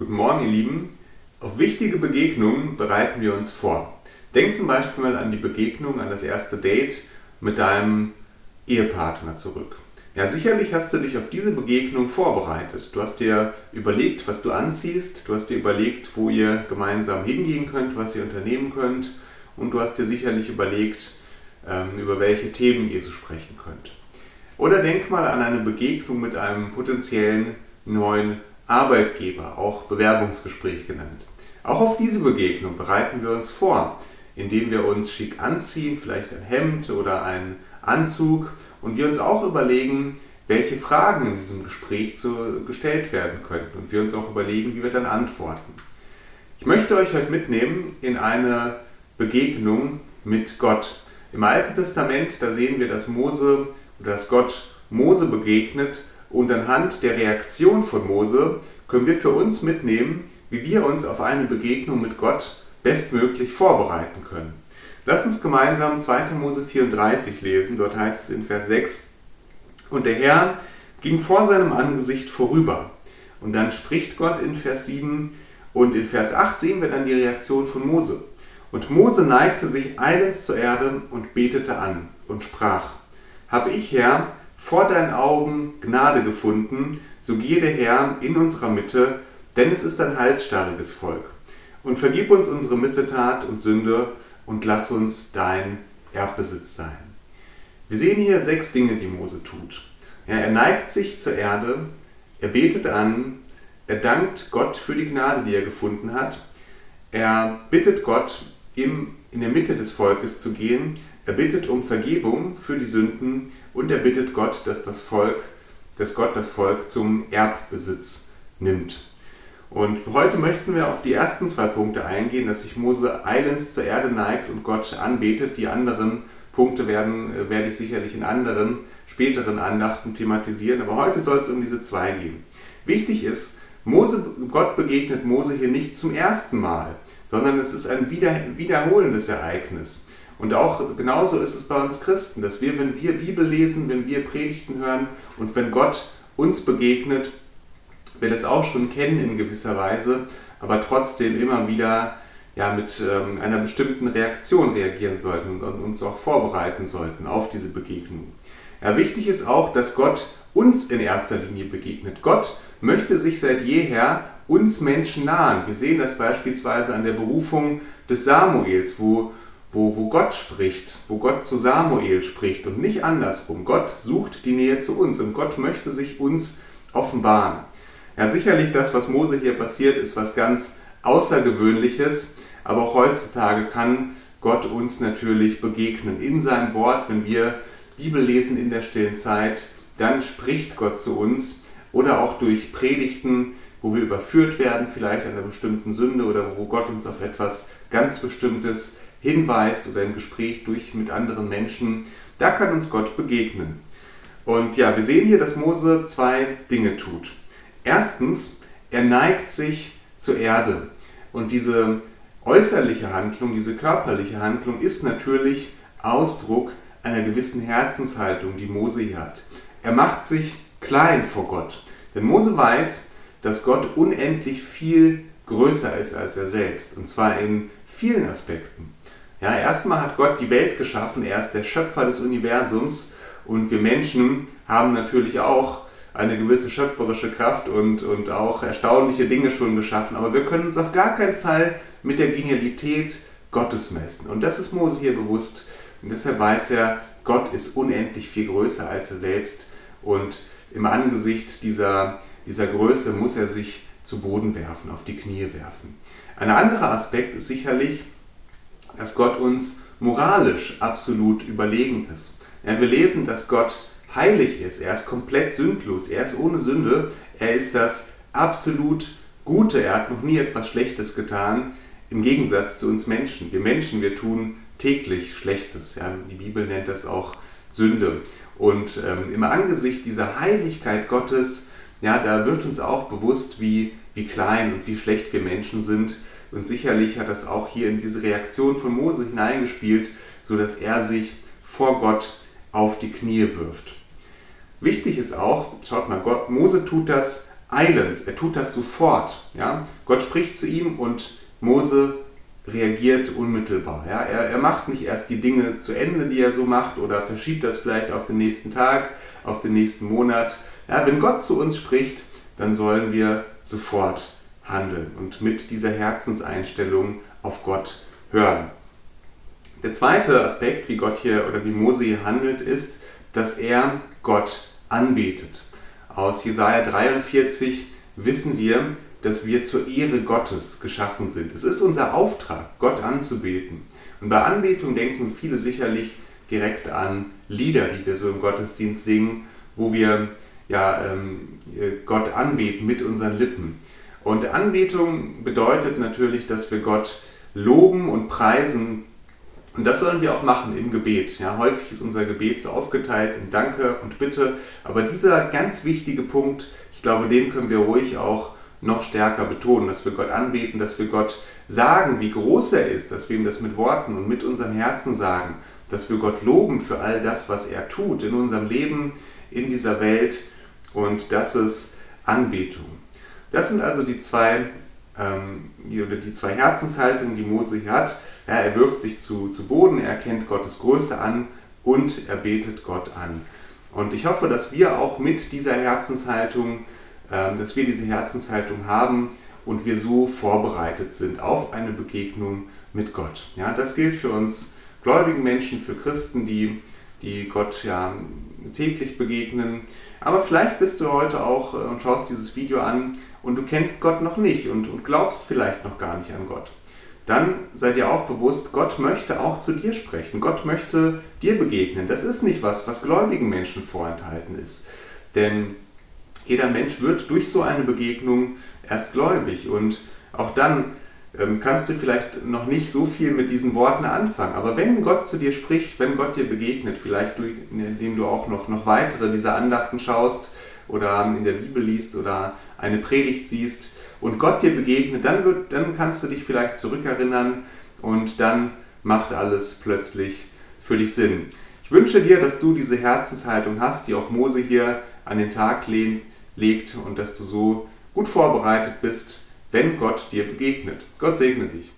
Guten Morgen, ihr Lieben. Auf wichtige Begegnungen bereiten wir uns vor. Denk zum Beispiel mal an die Begegnung, an das erste Date mit deinem Ehepartner zurück. Ja, sicherlich hast du dich auf diese Begegnung vorbereitet. Du hast dir überlegt, was du anziehst, du hast dir überlegt, wo ihr gemeinsam hingehen könnt, was ihr unternehmen könnt und du hast dir sicherlich überlegt, ähm, über welche Themen ihr so sprechen könnt. Oder denk mal an eine Begegnung mit einem potenziellen neuen Arbeitgeber, auch Bewerbungsgespräch genannt. Auch auf diese Begegnung bereiten wir uns vor, indem wir uns schick anziehen, vielleicht ein Hemd oder einen Anzug und wir uns auch überlegen, welche Fragen in diesem Gespräch zu, gestellt werden könnten und wir uns auch überlegen, wie wir dann antworten. Ich möchte euch heute mitnehmen in eine Begegnung mit Gott. Im Alten Testament, da sehen wir, dass Mose oder dass Gott Mose begegnet und anhand der Reaktion von Mose können wir für uns mitnehmen, wie wir uns auf eine Begegnung mit Gott bestmöglich vorbereiten können. Lass uns gemeinsam 2. Mose 34 lesen. Dort heißt es in Vers 6, und der Herr ging vor seinem Angesicht vorüber. Und dann spricht Gott in Vers 7 und in Vers 8 sehen wir dann die Reaktion von Mose. Und Mose neigte sich eilends zur Erde und betete an und sprach, Habe ich, Herr, vor deinen Augen Gnade gefunden, so gehe der Herr in unserer Mitte, denn es ist ein halsstarriges Volk. Und vergib uns unsere Missetat und Sünde und lass uns dein Erbbesitz sein. Wir sehen hier sechs Dinge, die Mose tut. Ja, er neigt sich zur Erde, er betet an, er dankt Gott für die Gnade, die er gefunden hat, er bittet Gott, im, in der Mitte des Volkes zu gehen, er bittet um Vergebung für die Sünden und er bittet Gott, dass das Volk, dass Gott das Volk zum Erbbesitz nimmt. Und heute möchten wir auf die ersten zwei Punkte eingehen, dass sich Mose eilends zur Erde neigt und Gott anbetet. Die anderen Punkte werden, äh, werde ich sicherlich in anderen, späteren Andachten thematisieren, aber heute soll es um diese zwei gehen. Wichtig ist, Mose, Gott begegnet Mose hier nicht zum ersten Mal, sondern es ist ein wieder, wiederholendes Ereignis. Und auch genauso ist es bei uns Christen, dass wir, wenn wir Bibel lesen, wenn wir Predigten hören und wenn Gott uns begegnet, wir das auch schon kennen in gewisser Weise, aber trotzdem immer wieder ja, mit ähm, einer bestimmten Reaktion reagieren sollten und uns auch vorbereiten sollten auf diese Begegnung. Ja, wichtig ist auch, dass Gott uns in erster Linie begegnet. Gott möchte sich seit jeher uns Menschen nahen. Wir sehen das beispielsweise an der Berufung des Samuels, wo wo, wo Gott spricht, wo Gott zu Samuel spricht und nicht andersrum. Gott sucht die Nähe zu uns und Gott möchte sich uns offenbaren. Ja, sicherlich das, was Mose hier passiert, ist was ganz Außergewöhnliches, aber auch heutzutage kann Gott uns natürlich begegnen. In seinem Wort, wenn wir Bibel lesen in der stillen Zeit, dann spricht Gott zu uns oder auch durch Predigten, wo wir überführt werden, vielleicht einer bestimmten Sünde oder wo Gott uns auf etwas ganz Bestimmtes hinweist oder im Gespräch durch mit anderen Menschen, da kann uns Gott begegnen. Und ja, wir sehen hier, dass Mose zwei Dinge tut. Erstens, er neigt sich zur Erde. Und diese äußerliche Handlung, diese körperliche Handlung ist natürlich Ausdruck einer gewissen Herzenshaltung, die Mose hier hat. Er macht sich klein vor Gott. Denn Mose weiß, dass Gott unendlich viel größer ist als er selbst. Und zwar in vielen Aspekten. Ja, erstmal hat Gott die Welt geschaffen, er ist der Schöpfer des Universums und wir Menschen haben natürlich auch eine gewisse schöpferische Kraft und, und auch erstaunliche Dinge schon geschaffen, aber wir können uns auf gar keinen Fall mit der Genialität Gottes messen. Und das ist Mose hier bewusst. Und deshalb weiß er, Gott ist unendlich viel größer als er selbst. Und im Angesicht dieser, dieser Größe muss er sich zu Boden werfen, auf die Knie werfen. Ein anderer Aspekt ist sicherlich, dass Gott uns moralisch absolut überlegen ist. Ja, wir lesen, dass Gott heilig ist, er ist komplett sündlos, er ist ohne Sünde, er ist das absolut Gute, er hat noch nie etwas Schlechtes getan, im Gegensatz zu uns Menschen. Wir Menschen, wir tun täglich Schlechtes. Ja, die Bibel nennt das auch Sünde. Und ähm, im Angesicht dieser Heiligkeit Gottes, ja, da wird uns auch bewusst, wie, wie klein und wie schlecht wir Menschen sind und sicherlich hat das auch hier in diese Reaktion von Mose hineingespielt, sodass er sich vor Gott auf die Knie wirft. Wichtig ist auch, schaut mal, Gott, Mose tut das eilends. Er tut das sofort. Ja? Gott spricht zu ihm und Mose reagiert unmittelbar. Ja? Er, er macht nicht erst die Dinge zu Ende, die er so macht, oder verschiebt das vielleicht auf den nächsten Tag, auf den nächsten Monat. Ja, wenn Gott zu uns spricht, dann sollen wir sofort handeln und mit dieser Herzenseinstellung auf Gott hören. Der zweite Aspekt, wie Gott hier oder wie Mose hier handelt, ist, dass er Gott anbetet. Aus Jesaja 43 wissen wir, dass wir zur Ehre Gottes geschaffen sind. Es ist unser Auftrag, Gott anzubeten. Und bei Anbetung denken viele sicherlich direkt an Lieder, die wir so im Gottesdienst singen, wo wir ja, ähm, Gott anbeten mit unseren Lippen. Und Anbetung bedeutet natürlich, dass wir Gott loben und preisen. Und das sollen wir auch machen im Gebet. Ja, häufig ist unser Gebet so aufgeteilt in Danke und Bitte. Aber dieser ganz wichtige Punkt, ich glaube, den können wir ruhig auch noch stärker betonen, dass wir Gott anbeten, dass wir Gott sagen, wie groß er ist, dass wir ihm das mit Worten und mit unserem Herzen sagen, dass wir Gott loben für all das, was er tut in unserem Leben, in dieser Welt und das ist Anbetung. Das sind also die zwei, ähm, die, die zwei Herzenshaltungen, die Mose hier hat. Ja, er wirft sich zu, zu Boden, er erkennt Gottes Größe an und er betet Gott an. Und ich hoffe, dass wir auch mit dieser Herzenshaltung, äh, dass wir diese Herzenshaltung haben und wir so vorbereitet sind auf eine Begegnung mit Gott. Ja, das gilt für uns gläubigen Menschen, für Christen, die, die Gott ja täglich begegnen. Aber vielleicht bist du heute auch äh, und schaust dieses Video an und du kennst Gott noch nicht und, und glaubst vielleicht noch gar nicht an Gott. Dann sei dir auch bewusst, Gott möchte auch zu dir sprechen. Gott möchte dir begegnen. Das ist nicht was, was gläubigen Menschen vorenthalten ist. Denn jeder Mensch wird durch so eine Begegnung erst gläubig. Und auch dann kannst du vielleicht noch nicht so viel mit diesen Worten anfangen. Aber wenn Gott zu dir spricht, wenn Gott dir begegnet, vielleicht indem du auch noch, noch weitere dieser Andachten schaust oder in der Bibel liest oder eine Predigt siehst und Gott dir begegnet, dann, wird, dann kannst du dich vielleicht zurückerinnern und dann macht alles plötzlich für dich Sinn. Ich wünsche dir, dass du diese Herzenshaltung hast, die auch Mose hier an den Tag legt und dass du so gut vorbereitet bist wenn Gott dir begegnet. Gott segne dich.